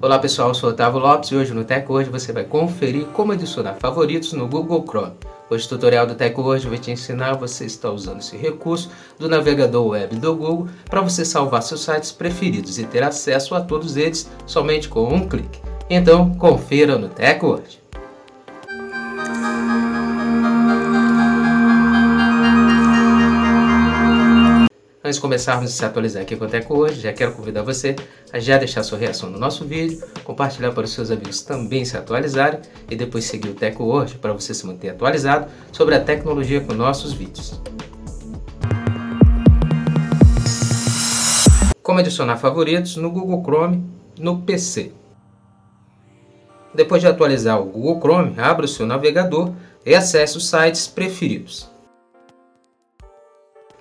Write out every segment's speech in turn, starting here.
Olá pessoal, eu sou Otávio Lopes e hoje no TechWord você vai conferir como adicionar favoritos no Google Chrome. Hoje o tutorial do TechWord vai te ensinar você está usando esse recurso do navegador web do Google para você salvar seus sites preferidos e ter acesso a todos eles somente com um clique. Então confira no TechWord. Antes de começarmos a se atualizar aqui com o Teco hoje, já quero convidar você a já deixar sua reação no nosso vídeo, compartilhar para os seus amigos também se atualizarem e depois seguir o Teco hoje para você se manter atualizado sobre a tecnologia com nossos vídeos. Como adicionar favoritos no Google Chrome no PC. Depois de atualizar o Google Chrome, abra o seu navegador e acesse os sites preferidos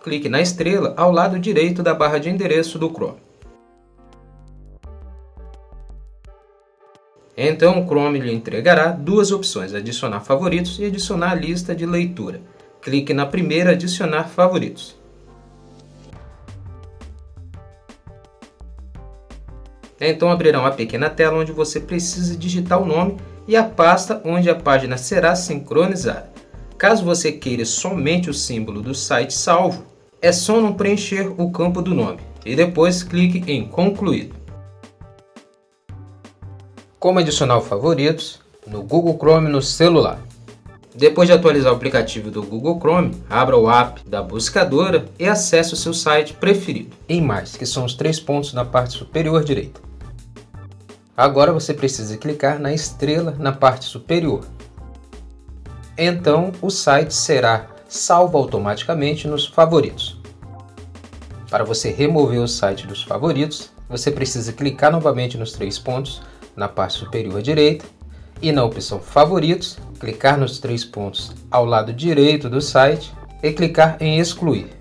clique na estrela ao lado direito da barra de endereço do Chrome. Então o Chrome lhe entregará duas opções, adicionar favoritos e adicionar lista de leitura. Clique na primeira adicionar favoritos. Então abrirá uma pequena tela onde você precisa digitar o nome e a pasta onde a página será sincronizada. Caso você queira somente o símbolo do site salvo, é só não preencher o campo do nome e depois clique em concluído. Como adicionar favoritos no Google Chrome no celular. Depois de atualizar o aplicativo do Google Chrome, abra o app da buscadora e acesse o seu site preferido. Em mais, que são os três pontos na parte superior direita. Agora você precisa clicar na estrela na parte superior. Então o site será salvo automaticamente nos favoritos. Para você remover o site dos favoritos, você precisa clicar novamente nos três pontos na parte superior direita e na opção favoritos, clicar nos três pontos ao lado direito do site e clicar em excluir.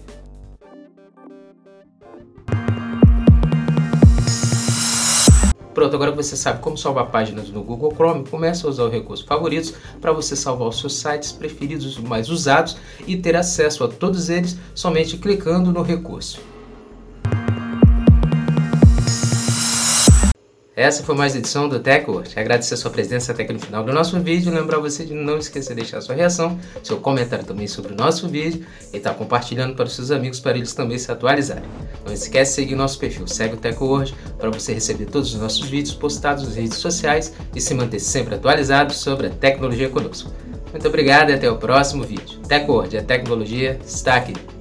Pronto, agora que você sabe como salvar páginas no Google Chrome, comece a usar o recurso favoritos para você salvar os seus sites preferidos mais usados e ter acesso a todos eles somente clicando no recurso. Essa foi mais edição do TechWord. Agradecer a sua presença até aqui no final do nosso vídeo. Lembrar você de não esquecer de deixar sua reação, seu comentário também sobre o nosso vídeo e estar tá compartilhando para os seus amigos para eles também se atualizarem. Não esquece de seguir nosso perfil, segue o TechWord para você receber todos os nossos vídeos postados nas redes sociais e se manter sempre atualizado sobre a tecnologia conosco. Muito obrigado e até o próximo vídeo. TechWord, a tecnologia está aqui.